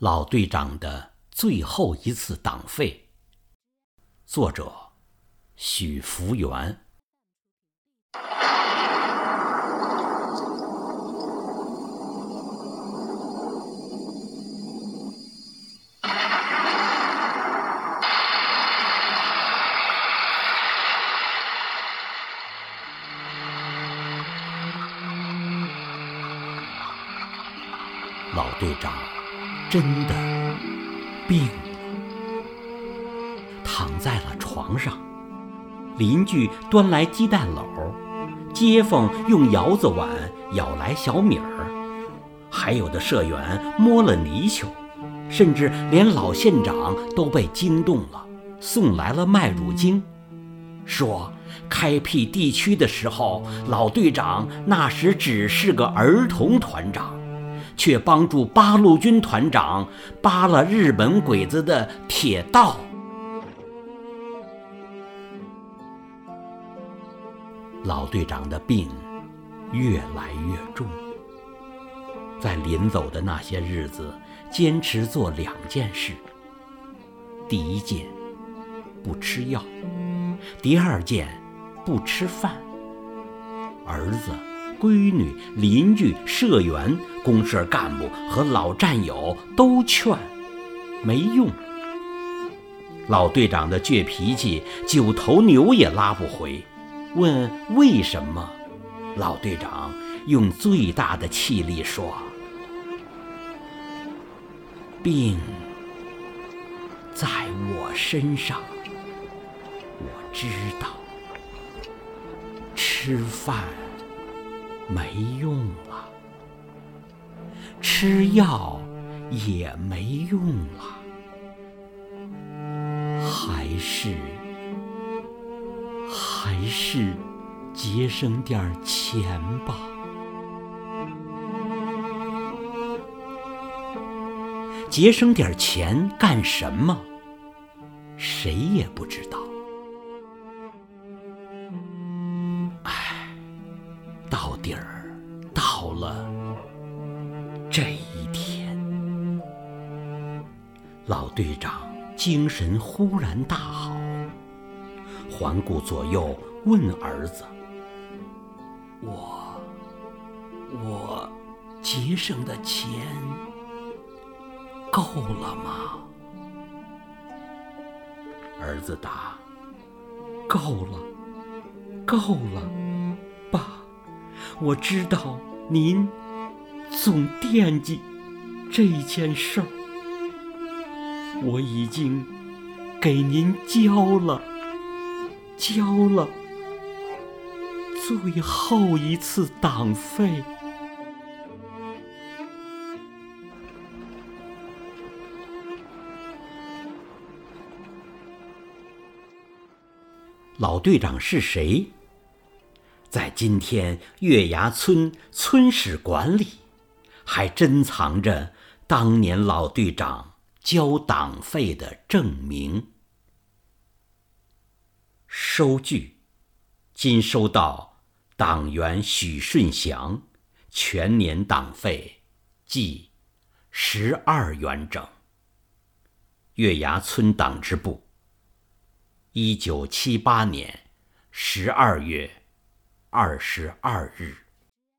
老队长的最后一次党费。作者：许福元。老队长真的病了，躺在了床上。邻居端来鸡蛋篓，街坊用窑子碗舀来小米儿，还有的社员摸了泥鳅，甚至连老县长都被惊动了，送来了麦乳精，说开辟地区的时候，老队长那时只是个儿童团长。却帮助八路军团长扒了日本鬼子的铁道。老队长的病越来越重，在临走的那些日子，坚持做两件事：第一件，不吃药；第二件，不吃饭。儿子。闺女、邻居、社员、公社干部和老战友都劝，没用。老队长的倔脾气，九头牛也拉不回。问为什么？老队长用最大的气力说：“病在我身上，我知道。吃饭。”没用，吃药也没用了，还是还是节省点钱吧。节省点钱干什么？谁也不知道。这一天，老队长精神忽然大好，环顾左右，问儿子：“我我节省的钱够了吗？”儿子答：“够了，够了。”爸我知道您总惦记这件事儿，我已经给您交了交了最后一次党费。老队长是谁？在今天月牙村村史馆里，还珍藏着当年老队长交党费的证明。收据：今收到党员许顺祥全年党费计十二元整。月牙村党支部，一九七八年十二月。二十二日。